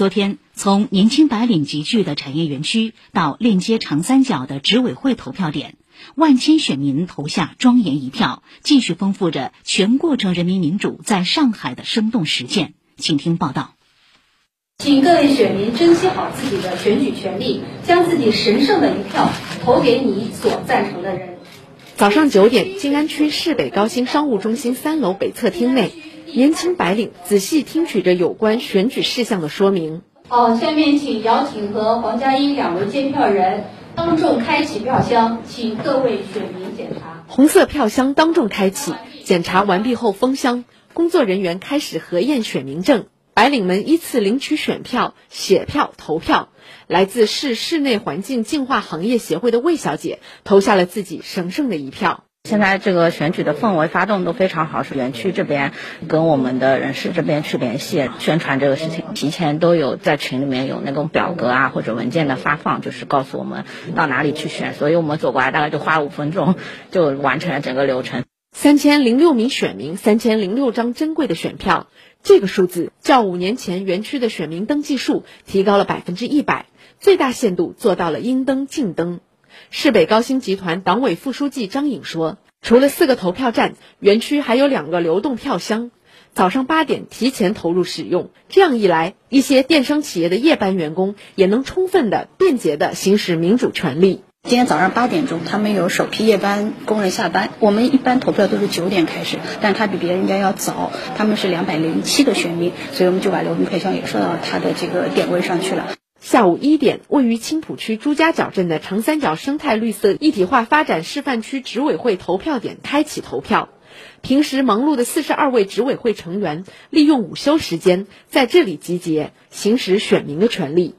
昨天，从年轻白领集聚的产业园区到链接长三角的执委会投票点，万千选民投下庄严一票，继续丰富着全过程人民民主在上海的生动实践。请听报道。请各位选民珍惜好自己的选举权利，将自己神圣的一票投给你所赞成的人。早上九点，静安区市北高新商务中心三楼北侧厅内。年轻白领仔细听取着有关选举事项的说明。好，下面请姚挺和黄佳音两位监票人当众开启票箱，请各位选民检查。红色票箱当众开启，检查完毕后封箱，工作人员开始核验选民证。白领们依次领取选票、写票、投票。来自市室内环境净化行业协会的魏小姐投下了自己神圣的一票。现在这个选举的氛围发动都非常好，是园区这边跟我们的人事这边去联系宣传这个事情，提前都有在群里面有那种表格啊或者文件的发放，就是告诉我们到哪里去选，所以我们走过来大概就花五分钟就完成了整个流程。三千零六名选民，三千零六张珍贵的选票，这个数字较五年前园区的选民登记数提高了百分之一百，最大限度做到了应登尽登。市北高新集团党委副书记张颖说：“除了四个投票站，园区还有两个流动票箱，早上八点提前投入使用。这样一来，一些电商企业的夜班员工也能充分的、便捷的行使民主权利。今天早上八点钟，他们有首批夜班工人下班。我们一般投票都是九点开始，但他比别人家要早，他们是两百零七个选民，所以我们就把流动票箱也设到他的这个点位上去了。”下午一点，位于青浦区朱家角镇的长三角生态绿色一体化发展示范区执委会投票点开启投票。平时忙碌的四十二位执委会成员，利用午休时间在这里集结，行使选民的权利。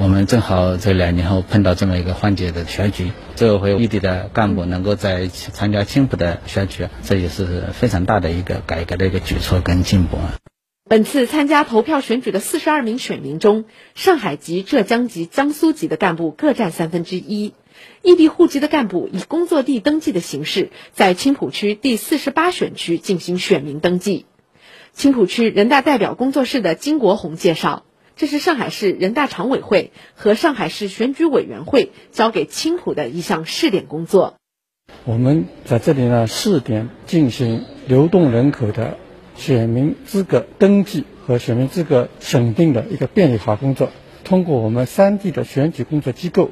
我们正好这两年后碰到这么一个换届的选举，执委会异地的干部能够在参加青浦的选举，这也是非常大的一个改革的一个举措跟进步啊。本次参加投票选举的四十二名选民中，上海籍、浙江籍、江苏籍的干部各占三分之一。异地户籍的干部以工作地登记的形式，在青浦区第四十八选区进行选民登记。青浦区人大代表工作室的金国红介绍，这是上海市人大常委会和上海市选举委员会交给青浦的一项试点工作。我们在这里呢，试点进行流动人口的。选民资格登记和选民资格审定的一个便利化工作，通过我们三地的选举工作机构，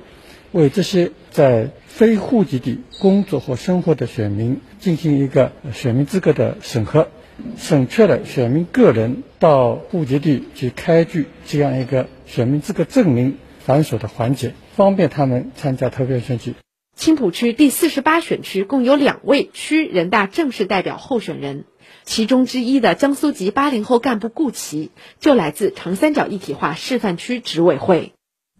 为这些在非户籍地工作或生活的选民进行一个选民资格的审核，省却了选民个人到户籍地去开具这样一个选民资格证明繁琐的环节，方便他们参加投票选举。青浦区第四十八选区共有两位区人大正式代表候选人。其中之一的江苏籍八零后干部顾奇，就来自长三角一体化示范区执委会。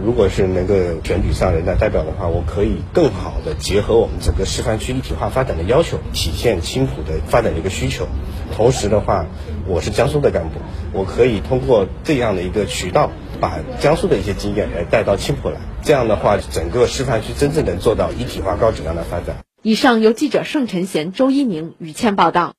如果是能够选举上人大代表的话，我可以更好的结合我们整个示范区一体化发展的要求，体现青浦的发展的一个需求。同时的话，我是江苏的干部，我可以通过这样的一个渠道，把江苏的一些经验来带到青浦来。这样的话，整个示范区真正能做到一体化、高质量的发展。以上由记者盛晨贤、周一宁、于倩报道。